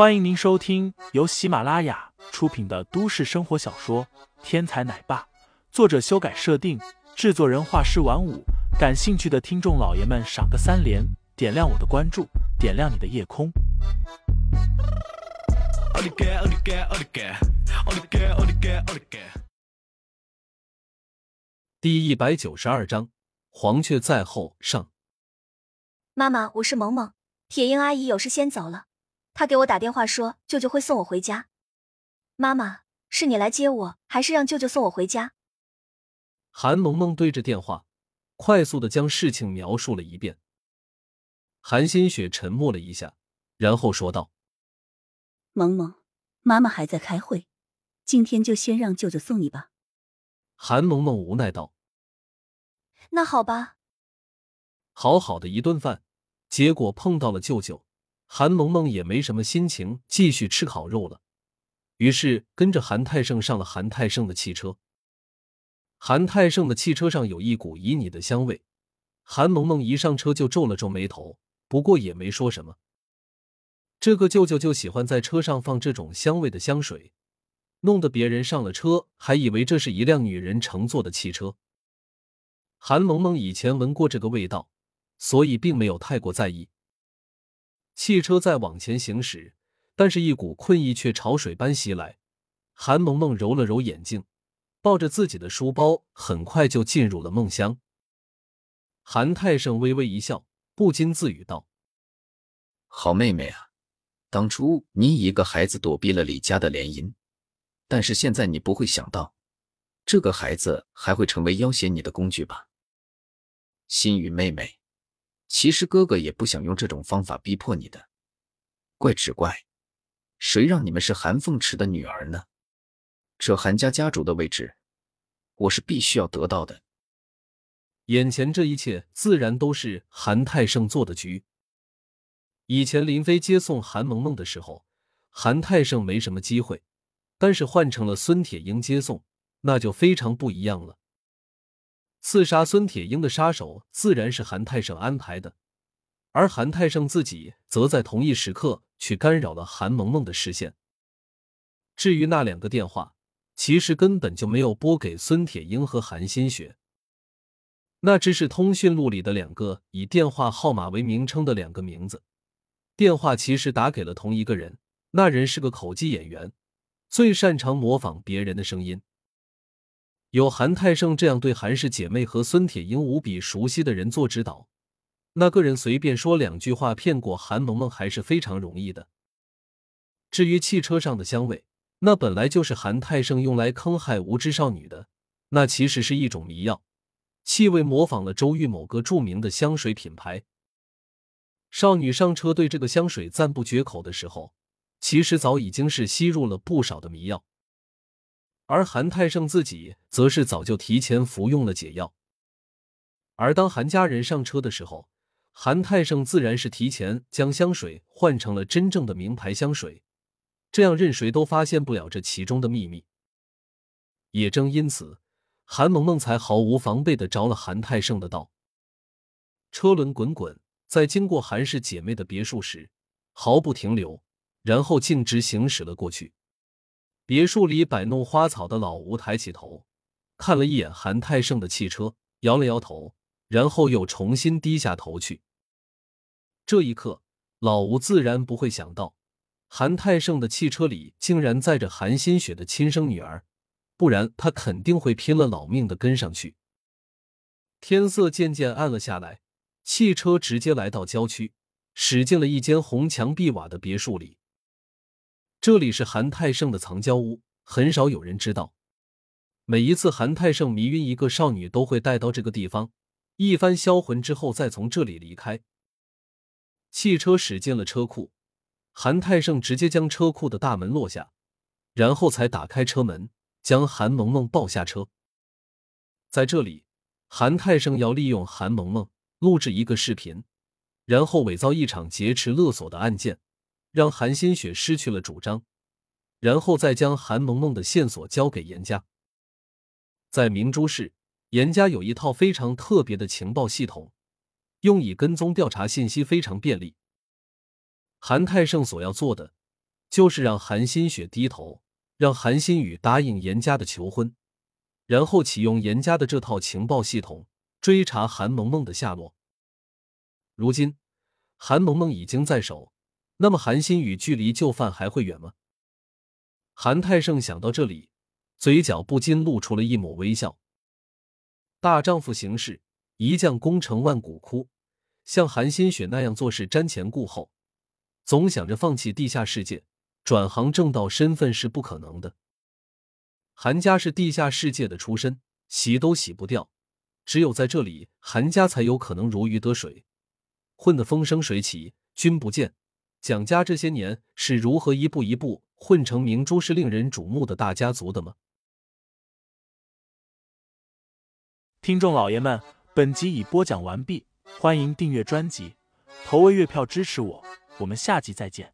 欢迎您收听由喜马拉雅出品的都市生活小说《天才奶爸》，作者修改设定，制作人画师晚舞。感兴趣的听众老爷们，赏个三连，点亮我的关注，点亮你的夜空。第一百九十二章，黄雀在后上。妈妈，我是萌萌，铁英阿姨有事先走了。她给我打电话说，舅舅会送我回家。妈妈，是你来接我，还是让舅舅送我回家？韩萌萌对着电话，快速的将事情描述了一遍。韩新雪沉默了一下，然后说道：“萌萌，妈妈还在开会，今天就先让舅舅送你吧。”韩萌萌无奈道：“那好吧。”好好的一顿饭，结果碰到了舅舅。韩萌萌也没什么心情继续吃烤肉了，于是跟着韩泰胜上了韩泰胜的汽车。韩泰胜的汽车上有一股旖旎的香味，韩萌萌一上车就皱了皱眉头，不过也没说什么。这个舅舅就喜欢在车上放这种香味的香水，弄得别人上了车还以为这是一辆女人乘坐的汽车。韩萌萌以前闻过这个味道，所以并没有太过在意。汽车在往前行驶，但是一股困意却潮水般袭来。韩萌萌揉了揉眼睛，抱着自己的书包，很快就进入了梦乡。韩泰胜微微一笑，不禁自语道：“好妹妹啊，当初你一个孩子躲避了李家的联姻，但是现在你不会想到，这个孩子还会成为要挟你的工具吧？心雨妹妹。”其实哥哥也不想用这种方法逼迫你的，怪只怪，谁让你们是韩凤池的女儿呢？这韩家家主的位置，我是必须要得到的。眼前这一切自然都是韩泰胜做的局。以前林飞接送韩萌萌的时候，韩泰胜没什么机会，但是换成了孙铁英接送，那就非常不一样了。刺杀孙铁英的杀手自然是韩泰胜安排的，而韩泰胜自己则在同一时刻去干扰了韩萌萌的视线。至于那两个电话，其实根本就没有拨给孙铁英和韩新雪，那只是通讯录里的两个以电话号码为名称的两个名字。电话其实打给了同一个人，那人是个口技演员，最擅长模仿别人的声音。有韩泰胜这样对韩氏姐妹和孙铁英无比熟悉的人做指导，那个人随便说两句话骗过韩萌萌还是非常容易的。至于汽车上的香味，那本来就是韩泰胜用来坑害无知少女的，那其实是一种迷药，气味模仿了周玉某个著名的香水品牌。少女上车对这个香水赞不绝口的时候，其实早已经是吸入了不少的迷药。而韩泰胜自己则是早就提前服用了解药，而当韩家人上车的时候，韩泰胜自然是提前将香水换成了真正的名牌香水，这样任谁都发现不了这其中的秘密。也正因此，韩萌萌才毫无防备的着了韩泰胜的道。车轮滚滚，在经过韩氏姐妹的别墅时，毫不停留，然后径直行驶了过去。别墅里摆弄花草的老吴抬起头，看了一眼韩泰胜的汽车，摇了摇头，然后又重新低下头去。这一刻，老吴自然不会想到，韩泰胜的汽车里竟然载着韩新雪的亲生女儿，不然他肯定会拼了老命的跟上去。天色渐渐暗了下来，汽车直接来到郊区，驶进了一间红墙碧瓦的别墅里。这里是韩泰胜的藏娇屋，很少有人知道。每一次韩泰胜迷晕一个少女，都会带到这个地方，一番销魂之后，再从这里离开。汽车驶进了车库，韩泰胜直接将车库的大门落下，然后才打开车门，将韩萌萌抱下车。在这里，韩泰胜要利用韩萌萌录制一个视频，然后伪造一场劫持勒索的案件。让韩新雪失去了主张，然后再将韩萌萌的线索交给严家。在明珠市，严家有一套非常特别的情报系统，用以跟踪调查信息非常便利。韩泰胜所要做的，就是让韩新雪低头，让韩新宇答应严家的求婚，然后启用严家的这套情报系统追查韩萌萌的下落。如今，韩萌萌已经在手，那么韩新宇距离就范还会远吗？韩泰胜想到这里，嘴角不禁露出了一抹微笑。大丈夫行事，一将功成万骨枯。像韩新雪那样做事瞻前顾后，总想着放弃地下世界，转行正道身份是不可能的。韩家是地下世界的出身，洗都洗不掉，只有在这里，韩家才有可能如鱼得水。混得风生水起，君不见。蒋家这些年是如何一步一步混成明珠是令人瞩目的大家族的吗？听众老爷们，本集已播讲完毕，欢迎订阅专辑，投喂月票支持我，我们下集再见。